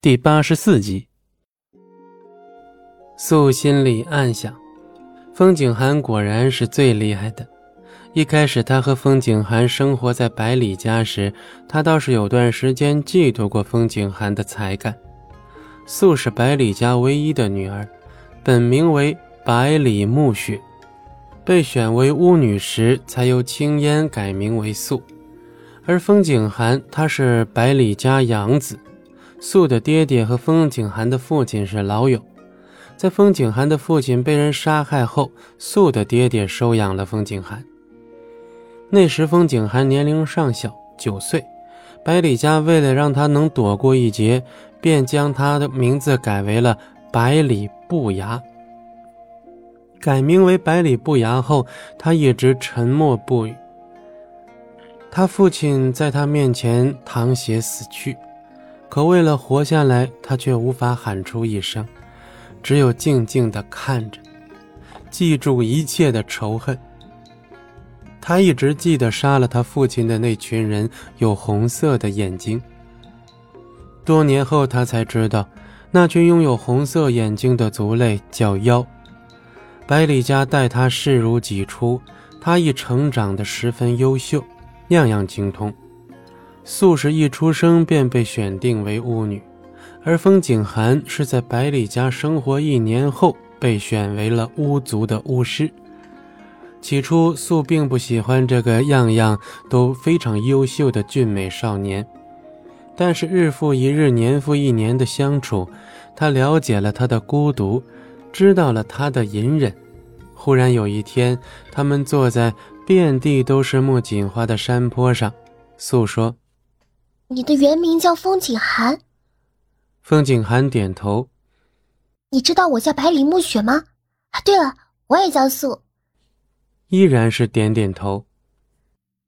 第八十四集，素心里暗想：风景寒果然是最厉害的。一开始，他和风景寒生活在百里家时，他倒是有段时间嫉妒过风景寒的才干。素是百里家唯一的女儿，本名为百里暮雪，被选为巫女时，才由青烟改名为素。而风景寒，他是百里家养子。素的爹爹和风景寒的父亲是老友，在风景寒的父亲被人杀害后，素的爹爹收养了风景寒。那时风景寒年龄尚小，九岁，百里家为了让他能躲过一劫，便将他的名字改为了百里不牙。改名为百里不牙后，他一直沉默不语。他父亲在他面前淌血死去。可为了活下来，他却无法喊出一声，只有静静地看着，记住一切的仇恨。他一直记得杀了他父亲的那群人有红色的眼睛。多年后，他才知道，那群拥有红色眼睛的族类叫妖。百里家待他视如己出，他亦成长得十分优秀，样样精通。素氏一出生便被选定为巫女，而风景寒是在百里家生活一年后被选为了巫族的巫师。起初，素并不喜欢这个样样都非常优秀的俊美少年，但是日复一日、年复一年的相处，他了解了他的孤独，知道了他的隐忍。忽然有一天，他们坐在遍地都是木槿花的山坡上，素说。你的原名叫风景寒。风景寒点头。你知道我叫百里暮雪吗？啊，对了，我也叫素。依然是点点头。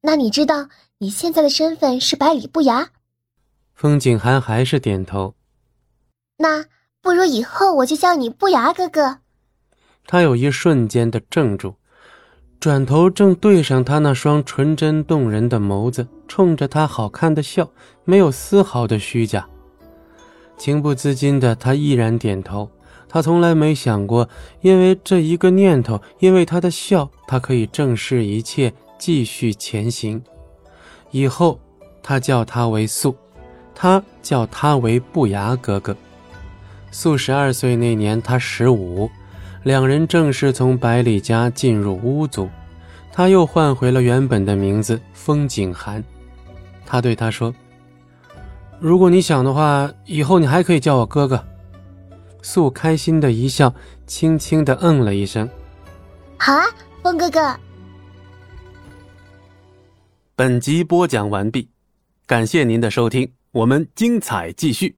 那你知道你现在的身份是百里不牙？风景寒还是点头。那不如以后我就叫你不牙哥哥。他有一瞬间的怔住。转头正对上他那双纯真动人的眸子，冲着他好看的笑，没有丝毫的虚假。情不自禁的，他依然点头。他从来没想过，因为这一个念头，因为他的笑，他可以正视一切，继续前行。以后，他叫他为素，他叫他为不牙哥哥。素十二岁那年，他十五。两人正式从百里家进入巫族，他又换回了原本的名字风景寒。他对他说：“如果你想的话，以后你还可以叫我哥哥。”素开心的一笑，轻轻的嗯了一声：“好啊，风哥哥。”本集播讲完毕，感谢您的收听，我们精彩继续。